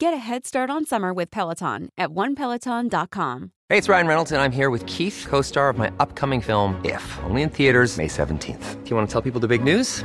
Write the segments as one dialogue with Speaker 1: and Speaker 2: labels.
Speaker 1: Get a head start on summer with Peloton at onepeloton.com.
Speaker 2: Hey, it's Ryan Reynolds, and I'm here with Keith, co star of my upcoming film, If, only in theaters, May 17th. Do you want to tell people the big news?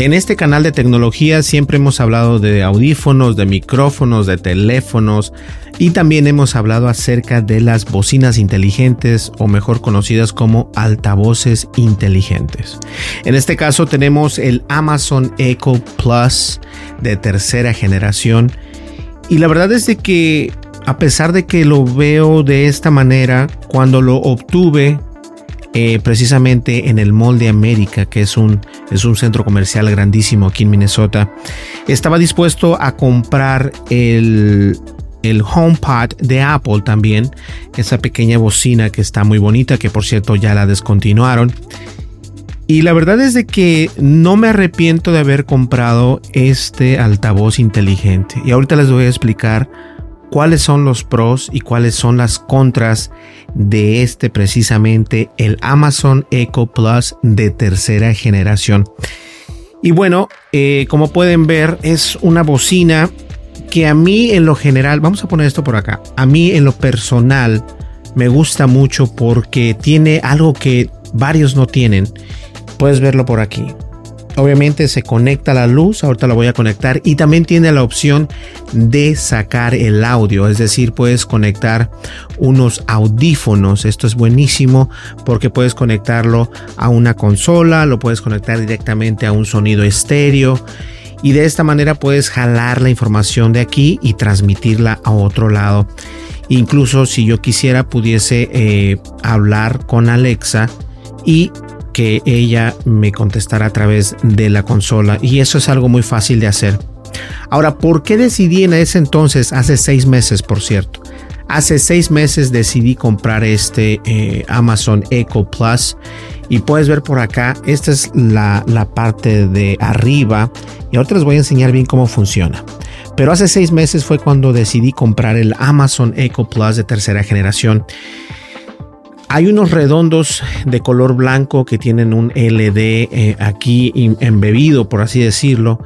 Speaker 3: En este canal de tecnología siempre hemos hablado de audífonos, de micrófonos, de teléfonos y también hemos hablado acerca de las bocinas inteligentes o mejor conocidas como altavoces inteligentes. En este caso tenemos el Amazon Echo Plus de tercera generación y la verdad es de que a pesar de que lo veo de esta manera, cuando lo obtuve eh, precisamente en el Mall de América, que es un, es un centro comercial grandísimo aquí en Minnesota, estaba dispuesto a comprar el, el HomePod de Apple también, esa pequeña bocina que está muy bonita, que por cierto ya la descontinuaron. Y la verdad es de que no me arrepiento de haber comprado este altavoz inteligente. Y ahorita les voy a explicar cuáles son los pros y cuáles son las contras de este precisamente el Amazon Echo Plus de tercera generación. Y bueno, eh, como pueden ver es una bocina que a mí en lo general, vamos a poner esto por acá, a mí en lo personal me gusta mucho porque tiene algo que varios no tienen. Puedes verlo por aquí. Obviamente se conecta la luz, ahorita la voy a conectar y también tiene la opción de sacar el audio, es decir, puedes conectar unos audífonos. Esto es buenísimo porque puedes conectarlo a una consola, lo puedes conectar directamente a un sonido estéreo y de esta manera puedes jalar la información de aquí y transmitirla a otro lado. Incluso si yo quisiera pudiese eh, hablar con Alexa y que ella me contestara a través de la consola y eso es algo muy fácil de hacer. Ahora, ¿por qué decidí en ese entonces, hace seis meses por cierto? Hace seis meses decidí comprar este eh, Amazon Echo Plus y puedes ver por acá, esta es la, la parte de arriba y ahora les voy a enseñar bien cómo funciona. Pero hace seis meses fue cuando decidí comprar el Amazon Echo Plus de tercera generación hay unos redondos de color blanco que tienen un LD eh, aquí embebido, por así decirlo.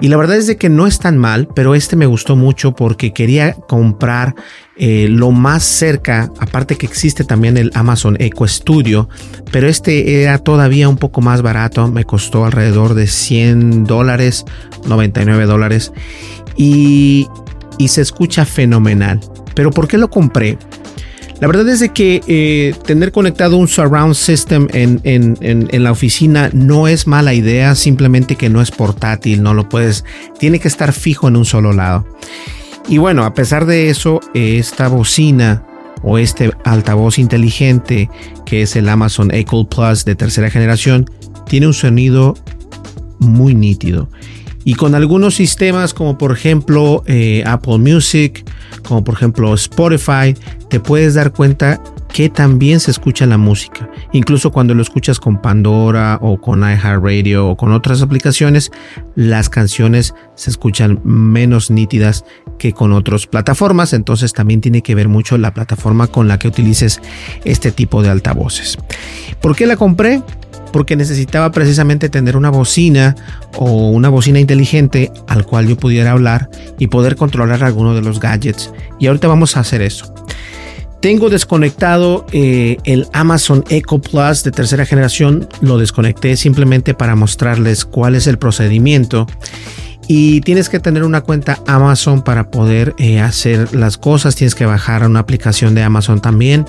Speaker 3: Y la verdad es de que no es tan mal, pero este me gustó mucho porque quería comprar eh, lo más cerca, aparte que existe también el Amazon Echo Studio, pero este era todavía un poco más barato, me costó alrededor de 100 dólares, 99 dólares, y, y se escucha fenomenal. Pero ¿por qué lo compré? La verdad es de que eh, tener conectado un surround system en, la oficina no es mala idea, simplemente que no es portátil, no lo puedes, tiene que estar fijo en un solo lado. Y bueno, a pesar de eso, esta bocina o este altavoz inteligente que es el Amazon Echo Plus de tercera generación tiene un sonido muy nítido. Y con algunos sistemas como por ejemplo eh, Apple Music, como por ejemplo Spotify, te puedes dar cuenta que también se escucha la música. Incluso cuando lo escuchas con Pandora o con iHeartRadio o con otras aplicaciones, las canciones se escuchan menos nítidas que con otras plataformas. Entonces también tiene que ver mucho la plataforma con la que utilices este tipo de altavoces. ¿Por qué la compré? Porque necesitaba precisamente tener una bocina o una bocina inteligente al cual yo pudiera hablar y poder controlar alguno de los gadgets. Y ahorita vamos a hacer eso. Tengo desconectado eh, el Amazon Echo Plus de tercera generación. Lo desconecté simplemente para mostrarles cuál es el procedimiento. y tienes que tener una cuenta Amazon para poder eh, hacer las cosas. Tienes que bajar una aplicación de Amazon también,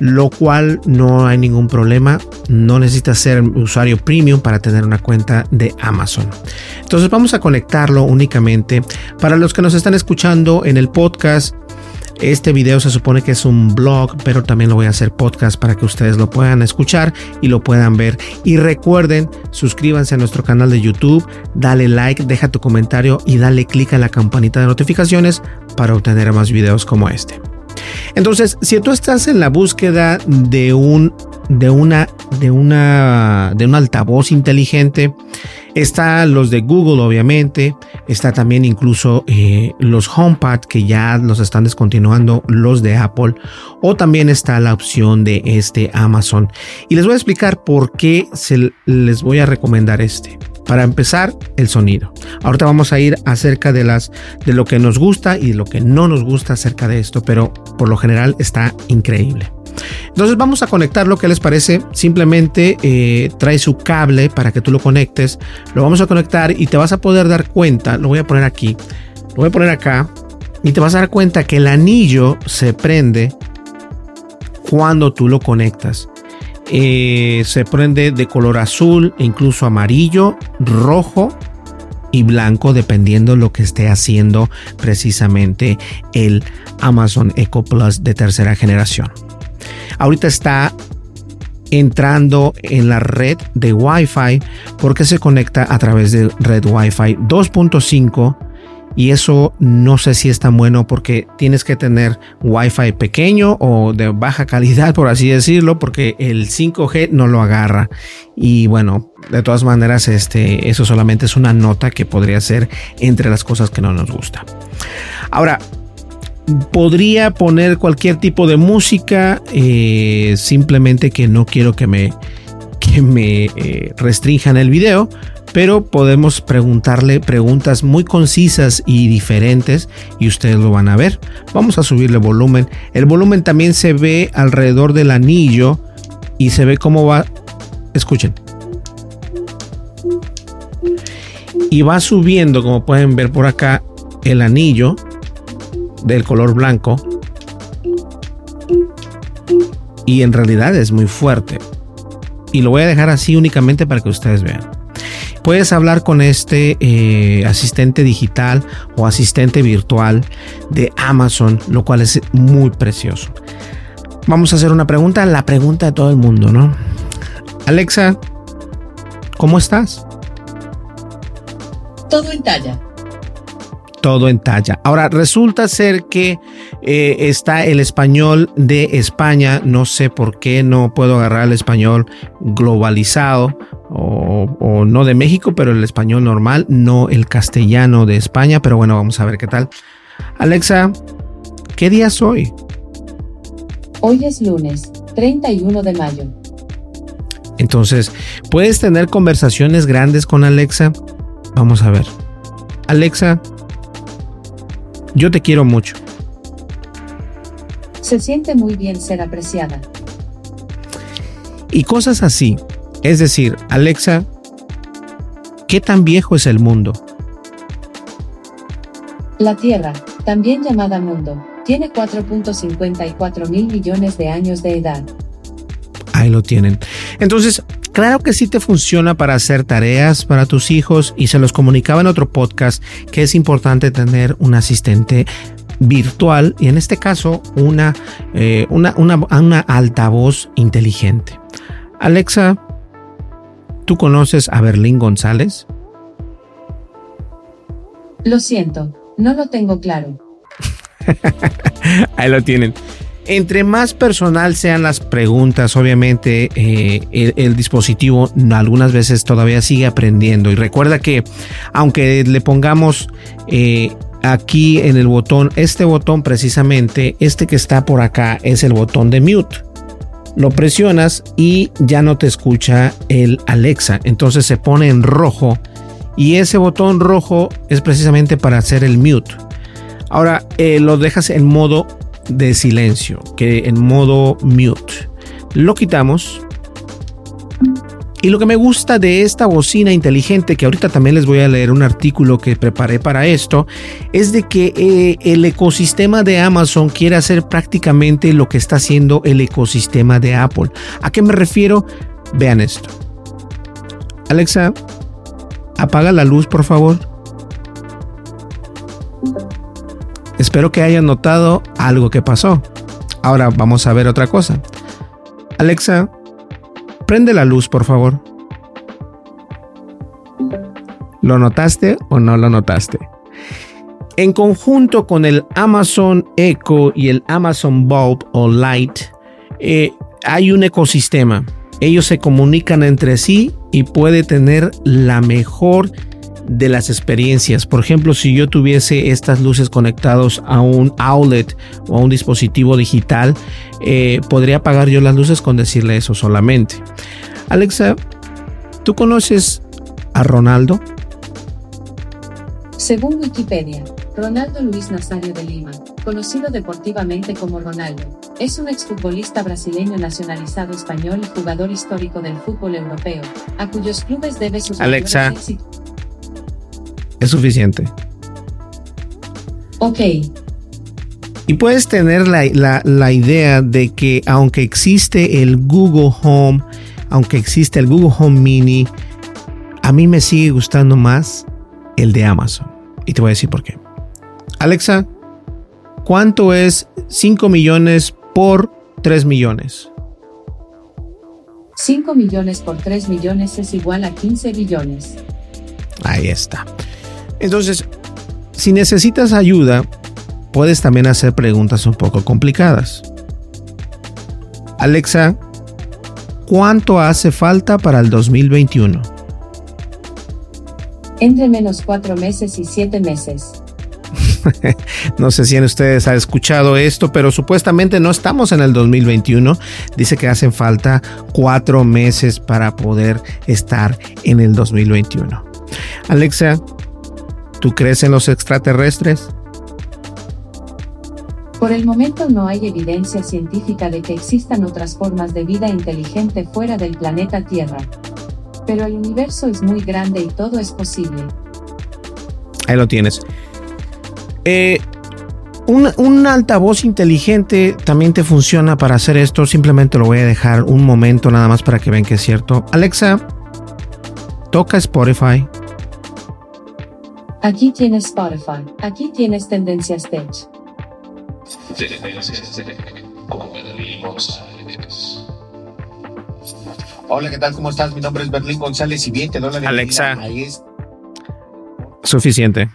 Speaker 3: lo cual no hay ningún problema. No necesitas ser usuario premium para tener una cuenta de Amazon. Entonces vamos a conectarlo únicamente para los que nos están escuchando en el podcast. Este video se supone que es un blog, pero también lo voy a hacer podcast para que ustedes lo puedan escuchar y lo puedan ver. Y recuerden, suscríbanse a nuestro canal de YouTube, dale like, deja tu comentario y dale click a la campanita de notificaciones para obtener más videos como este. Entonces, si tú estás en la búsqueda de un de una de una de un altavoz inteligente, Está los de Google, obviamente. Está también incluso eh, los HomePad que ya los están descontinuando, los de Apple. O también está la opción de este Amazon. Y les voy a explicar por qué se les voy a recomendar este. Para empezar, el sonido. Ahorita vamos a ir acerca de las de lo que nos gusta y lo que no nos gusta acerca de esto, pero por lo general está increíble. Entonces vamos a conectar lo que les parece. Simplemente eh, trae su cable para que tú lo conectes. Lo vamos a conectar y te vas a poder dar cuenta. Lo voy a poner aquí. Lo voy a poner acá. Y te vas a dar cuenta que el anillo se prende cuando tú lo conectas. Eh, se prende de color azul incluso amarillo, rojo y blanco dependiendo lo que esté haciendo precisamente el Amazon Echo Plus de tercera generación. Ahorita está entrando en la red de Wi-Fi porque se conecta a través de red Wi-Fi 2.5 y eso no sé si es tan bueno porque tienes que tener Wi-Fi pequeño o de baja calidad por así decirlo porque el 5G no lo agarra. Y bueno de todas maneras este eso solamente es una nota que podría ser entre las cosas que no nos gusta. Ahora podría poner cualquier tipo de música, eh, simplemente que no quiero que me, me eh, restrinjan el video, pero podemos preguntarle preguntas muy concisas y diferentes y ustedes lo van a ver. Vamos a subirle volumen. El volumen también se ve alrededor del anillo y se ve cómo va. Escuchen. Y va subiendo, como pueden ver por acá, el anillo del color blanco y en realidad es muy fuerte. Y lo voy a dejar así únicamente para que ustedes vean. Puedes hablar con este eh, asistente digital o asistente virtual de Amazon, lo cual es muy precioso. Vamos a hacer una pregunta, la pregunta de todo el mundo, ¿no? Alexa, ¿cómo estás?
Speaker 4: Todo en talla
Speaker 3: todo en talla. Ahora, resulta ser que eh, está el español de España, no sé por qué no puedo agarrar el español globalizado o, no de México, pero el español normal, no el castellano de España, pero bueno, vamos a ver qué tal. Alexa, ¿qué día es hoy?
Speaker 4: Hoy es lunes, 31 de mayo.
Speaker 3: Entonces, ¿puedes tener conversaciones grandes con Alexa? Vamos a ver. Alexa, yo te quiero mucho.
Speaker 4: Se siente muy bien ser apreciada.
Speaker 3: Y cosas así. Es decir, Alexa, ¿qué tan viejo es el mundo?
Speaker 4: La Tierra, también llamada mundo, tiene 4.54 mil millones de años de edad.
Speaker 3: Ahí lo tienen. Entonces, Claro que sí te funciona para hacer tareas para tus hijos y se los comunicaba en otro podcast que es importante tener un asistente virtual y en este caso una, eh, una, una, una altavoz inteligente. Alexa, ¿tú conoces a Berlín González?
Speaker 4: Lo siento, no lo tengo claro.
Speaker 3: Ahí lo tienen. Entre más personal sean las preguntas, obviamente eh, el, dispositivo algunas veces todavía sigue aprendiendo. Y recuerda que aunque le pongamos eh, aquí en el botón, este botón precisamente, este que está por acá es el botón de mute. Lo presionas y ya no te escucha el Alexa. Entonces se pone en rojo y ese botón rojo es precisamente para hacer el mute. Ahora eh, lo dejas en modo de silencio, que en modo mute. Lo quitamos Y lo que me gusta de esta bocina inteligente, que ahorita también les voy a leer un artículo que preparé para esto, es de que eh, el ecosistema de Amazon quiere hacer prácticamente lo que está haciendo el ecosistema de Apple. ¿A qué me refiero? Vean esto. Alexa, apaga la luz, por favor. Espero que hayan notado algo que pasó. Ahora vamos a ver otra cosa. Alexa, prende la luz, por favor. ¿Lo notaste o no lo notaste? En conjunto con el Amazon Echo y el Amazon Bulb o Light, eh, hay un ecosistema. Ellos se comunican entre sí y puede tener la mejor de las experiencias. Por ejemplo, si yo tuviese estas luces conectados a un outlet o a un dispositivo digital, eh, podría apagar yo las luces con decirle eso solamente. Alexa, ¿tú conoces a Ronaldo?
Speaker 4: Según Wikipedia, Ronaldo Luis Nazario de Lima, conocido deportivamente como Ronaldo, es un exfutbolista brasileño nacionalizado español y jugador histórico del fútbol europeo, a cuyos clubes debe sus
Speaker 3: Alexa, es suficiente.
Speaker 4: Ok.
Speaker 3: Y puedes tener la, la, idea de que aunque existe el Google Home, aunque existe el Google Home Mini, a mí me sigue gustando más el de Amazon. Y te voy a decir por qué. Alexa, ¿cuánto es 5 millones por 3 millones?
Speaker 4: 5 millones por 3 millones es igual a 15 billones.
Speaker 3: Ahí está. Entonces, si necesitas ayuda, puedes también hacer preguntas un poco complicadas. Alexa, ¿cuánto hace falta para el 2021?
Speaker 4: Entre menos cuatro meses y siete meses.
Speaker 3: no sé si en ustedes han escuchado esto, pero supuestamente no estamos en el 2021. Dice que hacen falta cuatro meses para poder estar en el 2021. Alexa, ¿Tú crees en los extraterrestres?
Speaker 4: Por el momento no hay evidencia científica de que existan otras formas de vida inteligente fuera del planeta Tierra. Pero el universo es muy grande y todo es posible.
Speaker 3: Ahí lo tienes. Eh, un, un, altavoz inteligente también te funciona para hacer esto. Simplemente lo voy a dejar un momento nada más para que vean que es cierto. Alexa, toca Spotify.
Speaker 4: Aquí tienes Spotify. Aquí tienes Tendencias Tech.
Speaker 3: Hola, ¿qué tal? ¿Cómo estás? Mi nombre es Berlín González y bien, te doy la Alexa. Ahí es... Suficiente.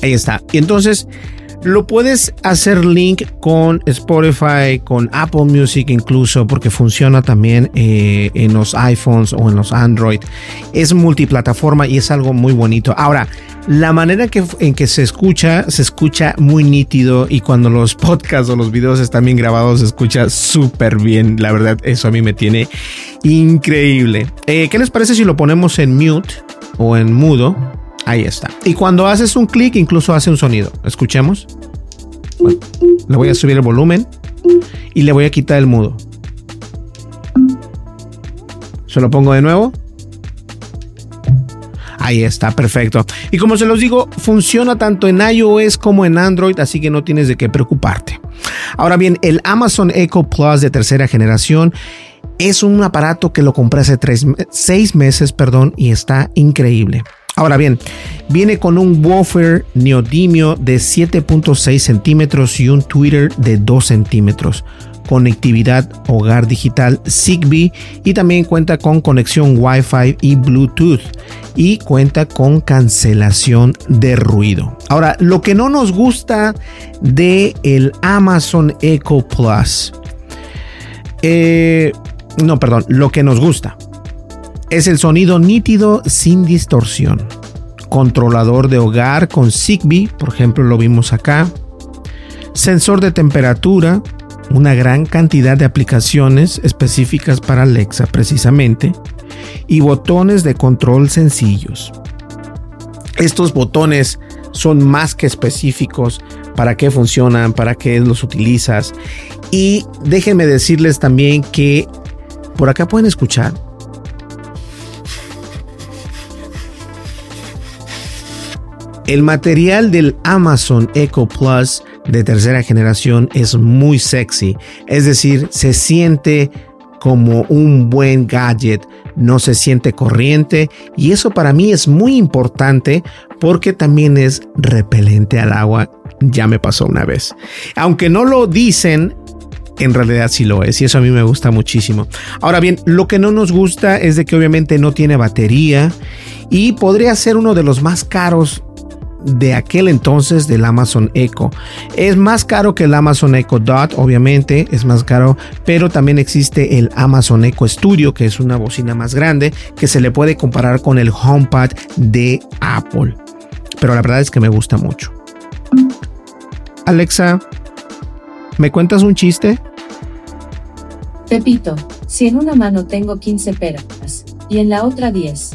Speaker 3: Ahí está. Y entonces lo puedes hacer link con Spotify, con Apple Music incluso, porque funciona también eh, en los iPhones o en los Android. Es multiplataforma y es algo muy bonito. Ahora, la manera en que se escucha, se escucha muy nítido y cuando los podcasts o los videos están bien grabados, se escucha súper bien. La verdad, eso a mí me tiene increíble. Eh, ¿Qué les parece si lo ponemos en mute o en mudo? Ahí está. Y cuando haces un clic, incluso hace un sonido. Escuchemos. le voy a subir el volumen y le voy a quitar el mudo. Se lo pongo de nuevo. Ahí está, perfecto. Y como se los digo, funciona tanto en iOS como en Android, así que no tienes de qué preocuparte. Ahora bien, el Amazon Echo Plus de tercera generación es un aparato que lo compré hace tres, seis meses, perdón, y está increíble. Ahora bien, viene con un woofer neodimio de 7.6 centímetros y un tweeter de 2 centímetros. Conectividad hogar digital Zigbee y también cuenta con conexión Wi-Fi y Bluetooth y cuenta con cancelación de ruido. Ahora, lo que no nos gusta de el Amazon Echo Plus, eh, no, perdón, lo que nos gusta es el sonido nítido sin distorsión. Controlador de hogar con Zigbee, por ejemplo lo vimos acá. Sensor de temperatura, una gran cantidad de aplicaciones específicas para Alexa precisamente. Y botones de control sencillos. Estos botones son más que específicos para qué funcionan, para qué los utilizas. Y déjenme decirles también que Por acá pueden escuchar. El material del Amazon Echo Plus de tercera generación es muy sexy, es decir, se siente como un buen gadget, no se siente corriente y eso para mí es muy importante porque también es repelente al agua. Ya me pasó una vez. Aunque no lo dicen, en realidad sí lo es y eso a mí me gusta muchísimo. Ahora bien, lo que no nos gusta es de que obviamente no tiene batería y podría ser uno de los más caros de aquel entonces del Amazon Echo. Es más caro que el Amazon Echo Dot, obviamente, es más caro, pero también existe el Amazon Echo Studio, que es una bocina más grande, que se le puede comparar con el HomePod de Apple. Pero la verdad es que me gusta mucho. Alexa, ¿me cuentas un chiste?
Speaker 4: Pepito, si en una mano tengo 15 peras y en la otra 10,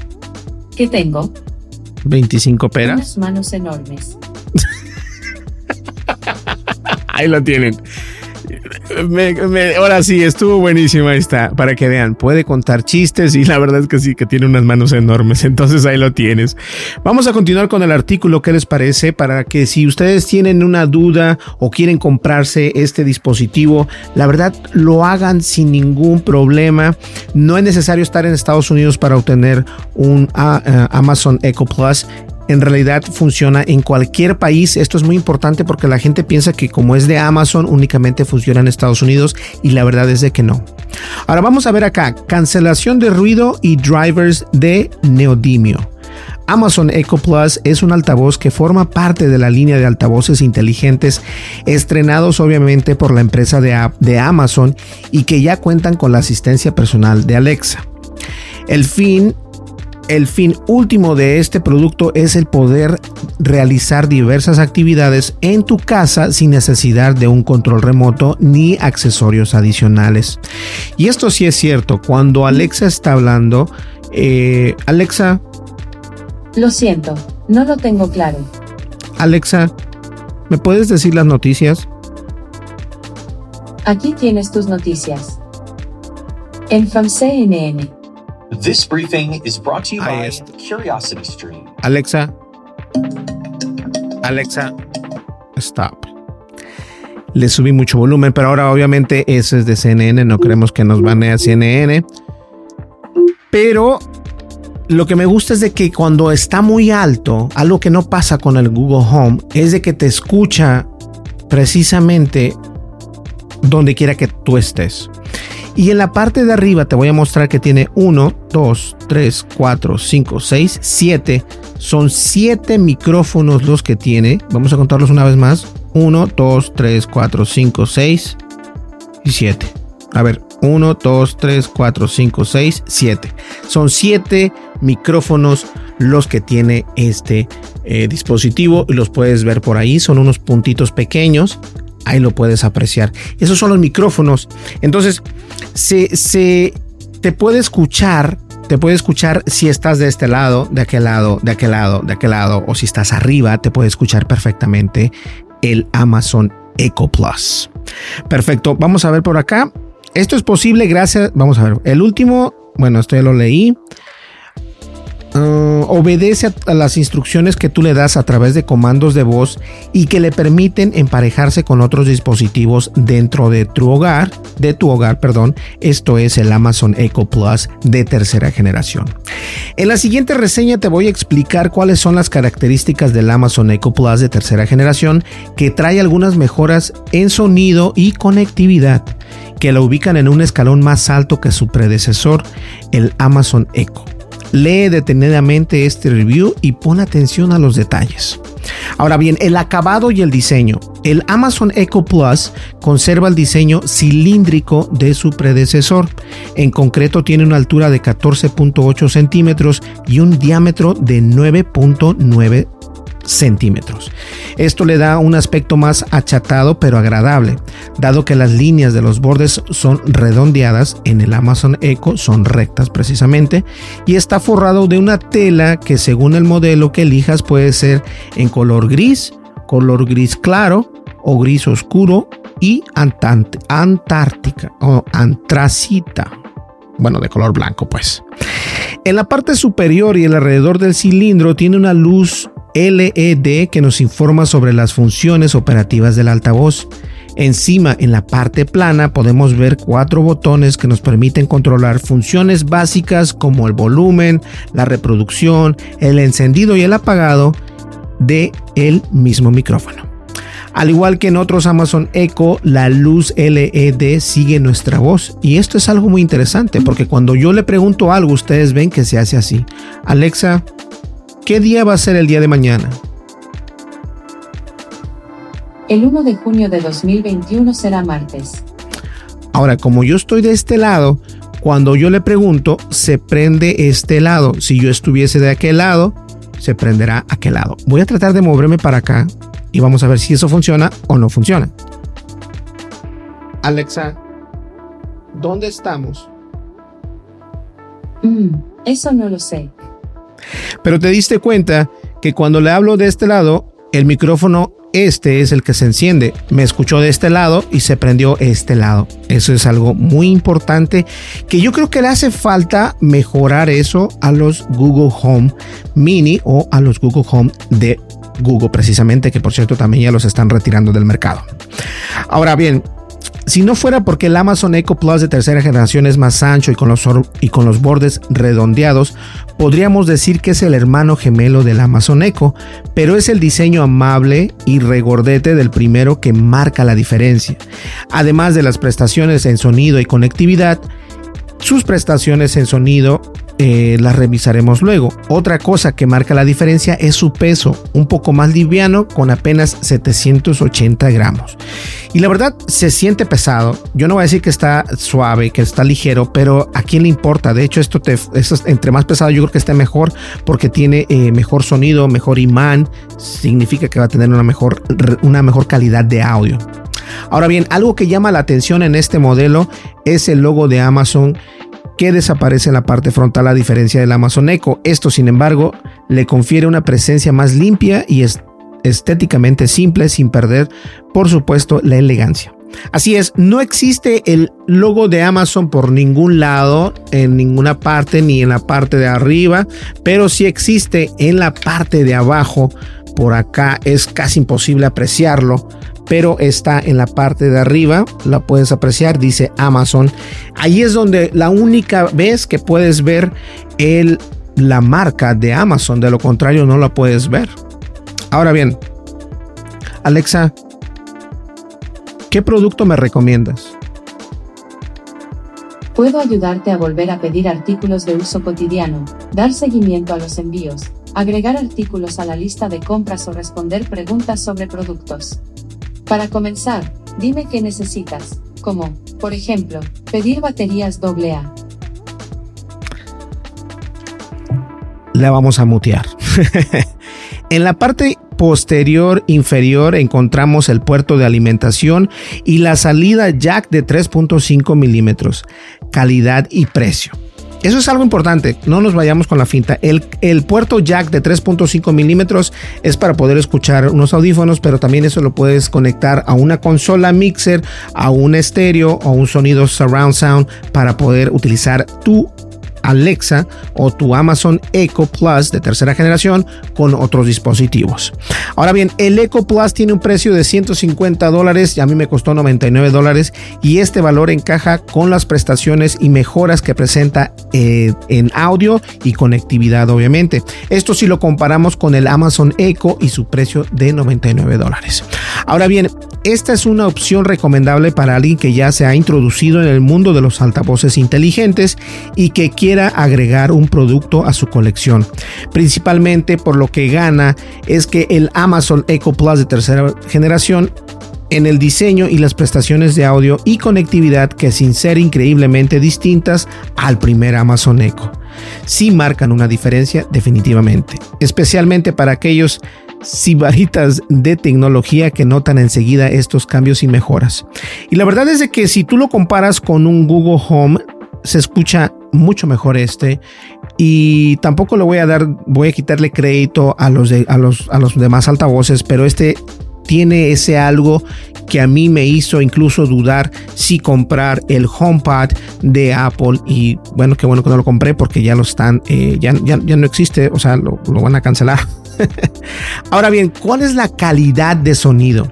Speaker 4: ¿qué tengo?
Speaker 3: 25 peras.
Speaker 4: Unas manos enormes.
Speaker 3: Ahí lo tienen. Ahora sí, estuvo buenísima esta, para que vean, puede contar chistes y la verdad es que sí, que tiene unas manos enormes, entonces ahí lo tienes. Vamos a continuar con el artículo, ¿qué les parece? Para que si ustedes tienen una duda o quieren comprarse este dispositivo, la verdad lo hagan sin ningún problema. No es necesario estar en Estados Unidos para obtener un ah, eh, Amazon Echo Plus en realidad funciona en cualquier país. Esto es muy importante porque la gente piensa que como es de Amazon únicamente funciona en Estados Unidos y la verdad es de que no. Ahora vamos a ver acá, cancelación de ruido y drivers de neodimio. Amazon Echo Plus es un altavoz que forma parte de la línea de altavoces inteligentes estrenados obviamente por la empresa de, de Amazon y que ya cuentan con la asistencia personal de Alexa. El fin el fin último de este producto es el poder realizar diversas actividades en tu casa sin necesidad de un control remoto ni accesorios adicionales. Y esto sí es cierto, cuando Alexa está hablando, eh, Alexa...
Speaker 4: Lo siento, no lo tengo claro.
Speaker 3: Alexa, ¿me puedes decir las noticias?
Speaker 4: Aquí tienes tus noticias. En CNN.
Speaker 5: This briefing is brought to you by Curiosity Stream.
Speaker 3: Alexa. Alexa. Stop. Le subí mucho volumen, pero ahora obviamente ese es de CNN. No queremos que nos banee CNN. Pero lo que me gusta es de que cuando está muy alto, algo que no pasa con el Google Home, es de que te escucha precisamente donde quiera que tú estés. Y en la parte de arriba te voy a mostrar que tiene 1, 2, 3, 4, 5, 6, 7. Son 7 micrófonos los que tiene. Vamos a contarlos una vez más. 1, 2, 3, 4, 5, 6 y 7. A ver, 1, 2, 3, 4, 5, 6, 7. Son 7 micrófonos los que tiene este eh, dispositivo y los puedes ver por ahí. Son unos puntitos pequeños ahí lo puedes apreciar. Esos son los micrófonos. Entonces, se, te puede escuchar, te puede escuchar si estás de este lado, de aquel lado, de aquel lado, de aquel lado, o si estás arriba, te puede escuchar perfectamente el Amazon Echo Plus. Perfecto, vamos a ver por acá. Esto es posible gracias, vamos a ver, el último, bueno, esto ya lo leí. Ah, obedece a, las instrucciones que tú le das a través de comandos de voz y que le permiten emparejarse con otros dispositivos dentro de tu hogar, de tu hogar, perdón. Esto es el Amazon Echo Plus de tercera generación. En la siguiente reseña te voy a explicar cuáles son las características del Amazon Echo Plus de tercera generación que trae algunas mejoras en sonido y conectividad que la ubican en un escalón más alto que su predecesor, el Amazon Echo. Lee detenidamente este review y pon atención a los detalles. Ahora bien, el acabado y el diseño. El Amazon Echo Plus conserva el diseño cilíndrico de su predecesor. En concreto tiene una altura de 14.8 centímetros y un diámetro de 9.9 centímetros. Esto le da un aspecto más achatado pero agradable, dado que las líneas de los bordes son redondeadas, en el Amazon Echo son rectas precisamente, y está forrado de una tela que según el modelo que elijas puede ser en color gris, color gris claro o gris oscuro y antártica o antracita. bueno, de color blanco pues. En la parte superior y alrededor del cilindro tiene una luz LED que nos informa sobre las funciones operativas del altavoz. Encima, en la parte plana, podemos ver cuatro botones que nos permiten controlar funciones básicas como el volumen, la reproducción, el encendido y el apagado de el mismo micrófono. Al igual que en otros Amazon Echo, la luz LED sigue nuestra voz. Y esto es algo muy interesante porque cuando yo le pregunto algo, ustedes ven que se hace así. Alexa, ¿qué día va a ser el día de mañana?
Speaker 4: El 1 de junio de 2021 será martes.
Speaker 3: Ahora, como yo estoy de este lado, cuando yo le pregunto, se prende este lado. Si yo estuviese de aquel lado, se prenderá aquel lado. Voy a tratar de moverme para acá y vamos a ver si eso funciona o no funciona. Alexa, ¿dónde estamos?
Speaker 4: Mm, eso no lo sé.
Speaker 3: Pero te diste cuenta que cuando le hablo de este lado, el micrófono este es el que se enciende. Me escuchó de este lado y se prendió este lado. Eso es algo muy importante que yo creo que le hace falta mejorar eso a los Google Home Mini o a los Google Home de Google precisamente, que por cierto también ya los están retirando del mercado. Ahora bien, si no fuera porque el Amazon Echo Plus de tercera generación es más ancho y con, los, y con los bordes redondeados, podríamos decir que es el hermano gemelo del Amazon Echo, pero es el diseño amable y regordete del primero que marca la diferencia. Además de las prestaciones en sonido y conectividad, sus prestaciones en sonido eh, las revisaremos luego. Otra cosa que marca la diferencia es su peso, un poco más liviano con apenas 780 gramos. Y la verdad se siente pesado. Yo no voy a decir que está suave, que está ligero, pero a quién le importa. De hecho, esto, te, entre más pesado yo creo que esté mejor porque tiene eh, mejor sonido, mejor imán. Significa que va a tener una mejor, una mejor calidad de audio. Ahora bien, algo que llama la atención en este modelo es el logo de Amazon que desaparece en la parte frontal a diferencia del Amazon Echo. Esto, sin embargo, le confiere una presencia más limpia y estéticamente simple sin perder, por supuesto, la elegancia. Así es, no existe el logo de Amazon por ningún lado, en ninguna parte, ni en la parte de arriba, pero sí existe en la parte de abajo. Por acá es casi imposible apreciarlo, pero está en la parte de arriba, la puedes apreciar, dice Amazon. Ahí es donde la única vez que puedes ver el, la marca de Amazon, de lo contrario no la puedes ver. Ahora bien, Alexa, ¿qué producto me recomiendas?
Speaker 4: Puedo ayudarte a volver a pedir artículos de uso cotidiano, dar seguimiento a los envíos, agregar artículos a la lista de compras o responder preguntas sobre productos. Para comenzar, dime qué necesitas, como, por ejemplo, pedir baterías AA.
Speaker 3: La vamos a mutear. en la parte posterior inferior encontramos el puerto de alimentación y la salida jack de 3.5 milímetros, calidad y precio. Eso es algo importante, no nos vayamos con la finta. El, puerto jack de 3.5 milímetros es para poder escuchar unos audífonos, pero también eso lo puedes conectar a una consola mixer, a un estéreo o un sonido surround sound para poder utilizar tu Alexa o tu Amazon Echo Plus de tercera generación con otros dispositivos. Ahora bien, el Echo Plus tiene un precio de 150 dólares y a mí me costó 99 dólares y este valor encaja con las prestaciones y mejoras que presenta eh, en audio y conectividad obviamente. Esto si lo comparamos con el Amazon Echo y su precio de 99 dólares. Ahora bien, esta es una opción recomendable para alguien que ya se ha introducido en el mundo de los altavoces inteligentes y que quiere agregar un producto a su colección. Principalmente por lo que gana es que el Amazon Echo Plus de tercera generación en el diseño y las prestaciones de audio y conectividad que sin ser increíblemente distintas al primer Amazon Echo. Sí marcan una diferencia definitivamente, especialmente para aquellos sibaritas de tecnología que notan enseguida estos cambios y mejoras. Y la verdad es de que si tú lo comparas con un Google Home, se escucha mucho mejor este y tampoco le voy a dar voy a quitarle crédito a los a los a los demás altavoces pero este tiene ese algo que a mí me hizo incluso dudar si comprar el HomePod de Apple y bueno, qué bueno que no lo compré porque ya lo están, eh, ya, ya, no existe, o sea, lo, lo van a cancelar. Ahora bien, ¿cuál es la calidad de sonido?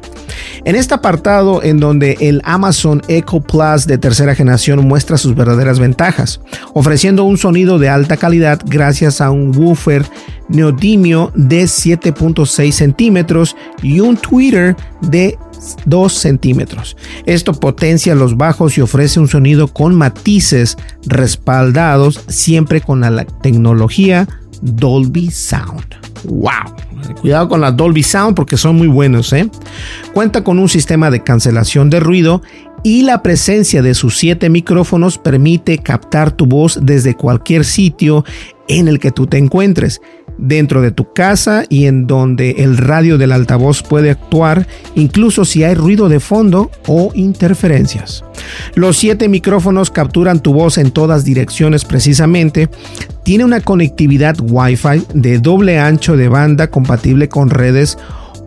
Speaker 3: En este apartado en donde el Amazon Echo Plus de tercera generación muestra sus verdaderas ventajas, ofreciendo un sonido de alta calidad gracias a un woofer neodimio de 7.6 centímetros y un tweeter de 2 centímetros. Esto potencia los bajos y ofrece un sonido con matices respaldados siempre con la tecnología Dolby Sound. ¡Wow! Cuidado con la Dolby Sound porque son muy buenos. ¿eh? Cuenta con un sistema de cancelación de ruido y la presencia de sus siete micrófonos permite captar tu voz desde cualquier sitio en el que tú te encuentres dentro de tu casa y en donde el radio del altavoz puede actuar incluso si hay ruido de fondo o interferencias. Los siete micrófonos capturan tu voz en todas direcciones precisamente. Tiene una conectividad Wi-Fi de doble ancho de banda compatible con redes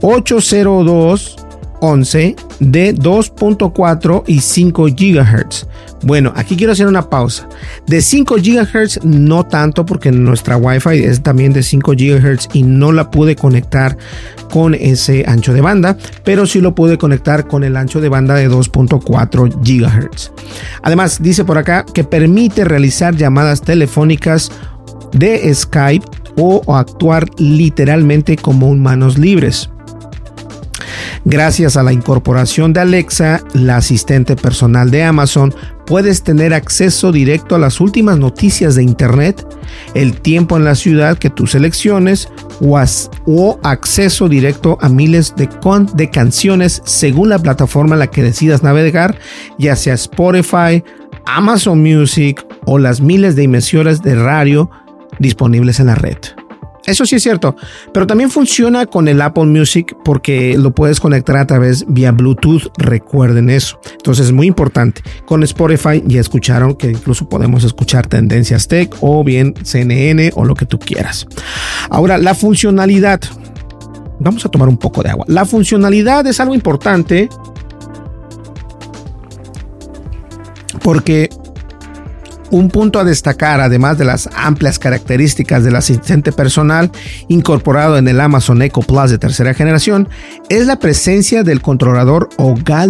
Speaker 3: 802 11 de 2.4 y 5 GHz. Bueno, aquí quiero hacer una pausa. De 5 GHz no tanto porque nuestra Wi-Fi es también de 5 GHz y no la pude conectar con ese ancho de banda, pero sí lo pude conectar con el ancho de banda de 2.4 GHz. Además, dice por acá que permite realizar llamadas telefónicas de Skype o actuar literalmente como manos libres. Gracias a la incorporación de Alexa, la asistente personal de Amazon, puedes tener acceso directo a las últimas noticias de Internet, el tiempo en la ciudad que tú selecciones o, acceso directo a miles de, de canciones según la plataforma en la que decidas navegar, ya sea Spotify, Amazon Music o las miles de emisoras de radio disponibles en la red. Eso sí es cierto, pero también funciona con el Apple Music porque lo puedes conectar a través vía Bluetooth, recuerden eso. Entonces es muy importante. Con Spotify ya escucharon que incluso podemos escuchar tendencias tech o bien CNN o lo que tú quieras. Ahora, la funcionalidad. Vamos a tomar un poco de agua. La funcionalidad es algo importante porque un punto a destacar, además de las amplias características del asistente personal incorporado en el Amazon Echo Plus de tercera generación, es la presencia del controlador hogar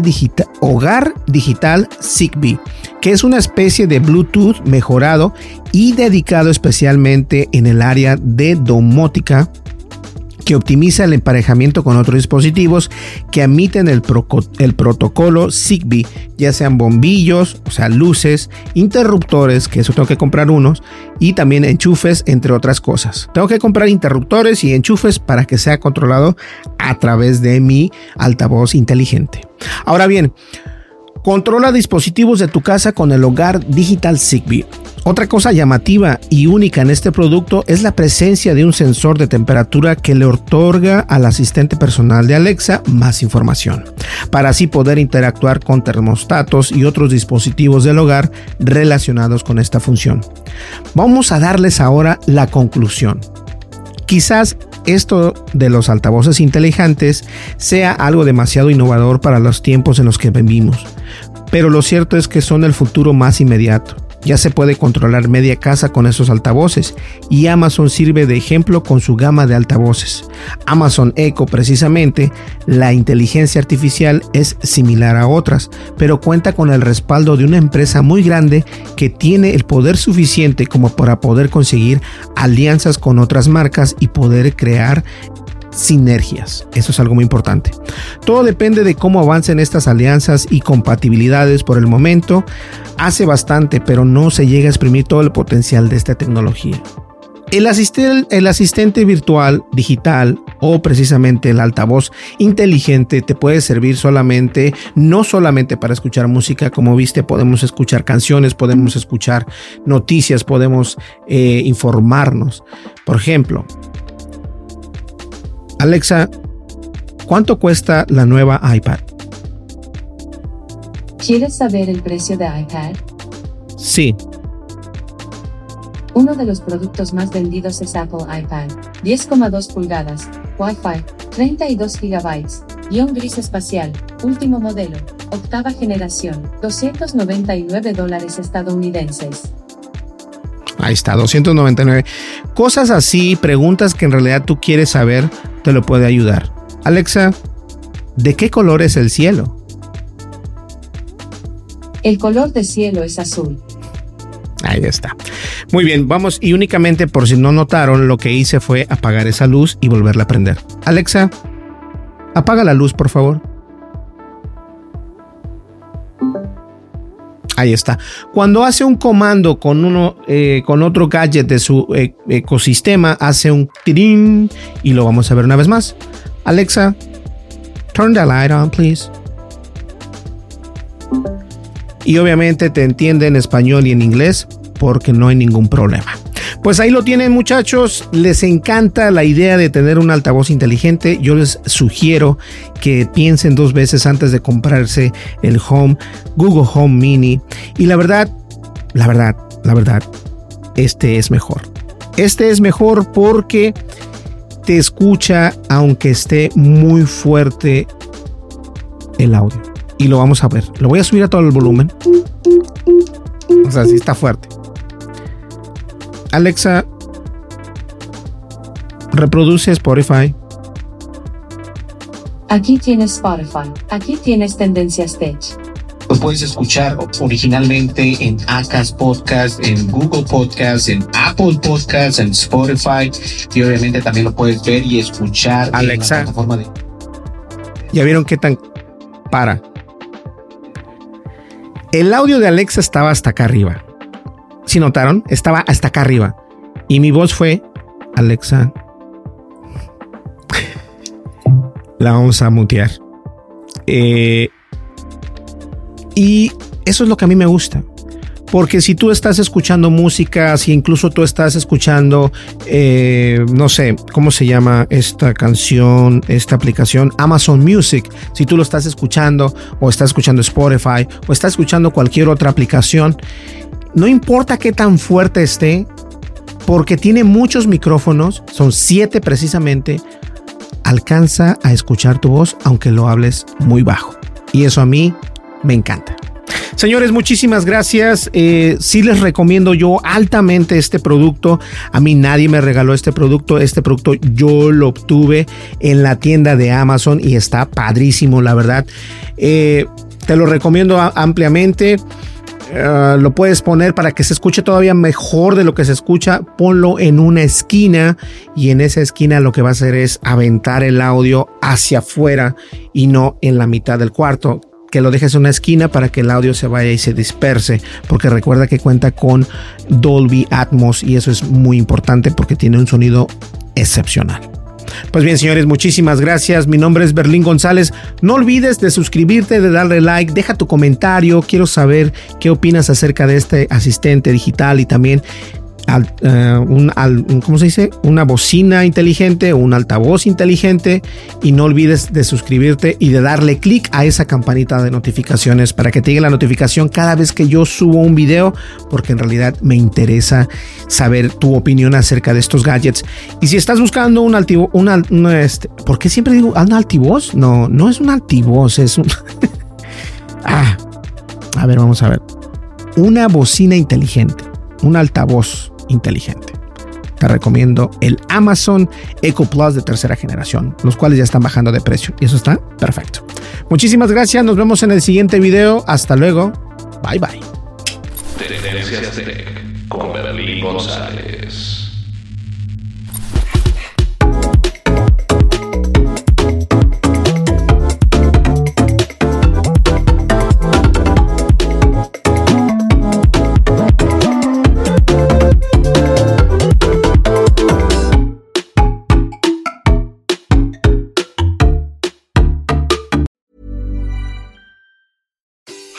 Speaker 3: hogar digital Zigbee, que es una especie de Bluetooth mejorado y dedicado especialmente en el área de domótica que optimiza el emparejamiento con otros dispositivos que emiten el, el protocolo Zigbee, ya sean bombillos, o sea, luces, interruptores, que eso tengo que comprar unos, y también enchufes, entre otras cosas. Tengo que comprar interruptores y enchufes para que sea controlado a través de mi altavoz inteligente. Ahora bien, Controla dispositivos de tu casa con el hogar Digital Zigbee. Otra cosa llamativa y única en este producto es la presencia de un sensor de temperatura que le otorga al asistente personal de Alexa más información, para así poder interactuar con termostatos y otros dispositivos del hogar relacionados con esta función. Vamos a darles ahora la conclusión. Quizás esto de los altavoces inteligentes sea algo demasiado innovador para los tiempos en los que vivimos, pero lo cierto es que son el futuro más inmediato. Ya se puede controlar media casa con esos altavoces y Amazon sirve de ejemplo con su gama de altavoces. Amazon Echo precisamente, la inteligencia artificial es similar a otras, pero cuenta con el respaldo de una empresa muy grande que tiene el poder suficiente como para poder conseguir alianzas con otras marcas y poder crear sinergias. Eso es algo muy importante. Todo depende de cómo avancen estas alianzas y compatibilidades por el momento. Hace bastante, pero no se llega a exprimir todo el potencial de esta tecnología. El, asistente virtual digital o precisamente el altavoz inteligente te puede servir solamente, no solamente para escuchar música, como viste, podemos escuchar canciones, podemos escuchar noticias, podemos eh, informarnos. Por ejemplo, Alexa, ¿cuánto cuesta la nueva iPad?
Speaker 4: ¿Quieres saber el precio de iPad?
Speaker 3: Sí.
Speaker 4: Uno de los productos más vendidos es Apple iPad, 10,2 pulgadas, Wi-Fi, 32 GB, Guión gris espacial, último modelo, octava generación, 299 dólares estadounidenses.
Speaker 3: Ahí está, 299. Cosas así, preguntas que en realidad tú quieres saber, te lo puede ayudar. Alexa, ¿de qué color es el cielo?
Speaker 4: El color de cielo es azul.
Speaker 3: Ahí está. Muy bien, vamos y únicamente por si no notaron, lo que hice fue apagar esa luz y volverla a prender. Alexa, apaga la luz, por favor. Ahí está. Cuando hace un comando con uno, eh, con otro gadget de su eh, ecosistema, hace un tirín y lo vamos a ver una vez más. Alexa, turn the light on, please y obviamente te entiende en español y en inglés porque no hay ningún problema. Pues ahí lo tienen muchachos, les encanta la idea de tener un altavoz inteligente, yo les sugiero que piensen dos veces antes de comprarse el Home, Google Home Mini y la verdad, la verdad, la verdad, este es mejor. Este es mejor porque te escucha aunque esté muy fuerte el audio y lo vamos a ver. Lo voy a subir a todo el volumen. O sea, sí está fuerte. Alexa, reproduce Spotify.
Speaker 4: Aquí tienes Spotify. Aquí tienes Tendencias Tech.
Speaker 5: Lo puedes escuchar originalmente en Acas Podcast, en Google Podcast, en Apple Podcast, en Spotify y obviamente también lo puedes ver y escuchar
Speaker 3: Alexa.
Speaker 5: en la plataforma de.
Speaker 3: Ya vieron qué tan para. El audio de Alexa estaba hasta acá arriba. Si notaron, estaba hasta acá arriba. Y mi voz fue, Alexa, la vamos a mutear. Eh, y eso es lo que a mí me gusta. Porque si tú estás escuchando música, si incluso tú estás escuchando, eh, no sé, ¿cómo se llama esta canción, esta aplicación? Amazon Music. Si tú lo estás escuchando o estás escuchando Spotify o estás escuchando cualquier otra aplicación, no importa qué tan fuerte esté, porque tiene muchos micrófonos, son siete precisamente, alcanza a escuchar tu voz aunque lo hables muy bajo. Y eso a mí me encanta. Señores, muchísimas gracias. Eh, sí les recomiendo yo altamente este producto. A mí nadie me regaló este producto. Este producto yo lo obtuve en la tienda de Amazon y está padrísimo, la verdad. Eh, te lo recomiendo ampliamente. Uh, lo puedes poner para que se escuche todavía mejor de lo que se escucha. Ponlo en una esquina y en esa esquina lo que va a hacer es aventar el audio hacia afuera y no en la mitad del cuarto que lo dejes en una esquina para que el audio se vaya y se disperse, porque recuerda que cuenta con Dolby Atmos y eso es muy importante porque tiene un sonido excepcional. Pues bien, señores, muchísimas gracias. Mi nombre es Berlín González. No olvides de suscribirte, de darle like, deja tu comentario. Quiero saber qué opinas acerca de este asistente digital y también eh, un, ¿cómo se dice? Una bocina inteligente o un altavoz inteligente y no olvides de suscribirte y de darle clic a esa campanita de notificaciones para que te llegue la notificación cada vez que yo subo un video porque en realidad me interesa saber tu opinión acerca de estos gadgets y si estás buscando un altivoz, una, este, ¿por qué siempre digo un altivoz? No, no es un altivoz, es un... ah, a ver, vamos a ver. Una bocina inteligente, un altavoz inteligente. Te recomiendo el Amazon Echo Plus de tercera generación, los cuales ya están bajando de precio y eso está perfecto. Muchísimas gracias, nos vemos en el siguiente video. Hasta luego. Bye bye.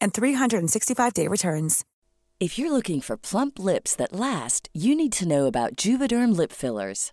Speaker 6: and 365-day returns.
Speaker 7: If you're looking for plump lips that last, you need to know about Juvederm lip fillers.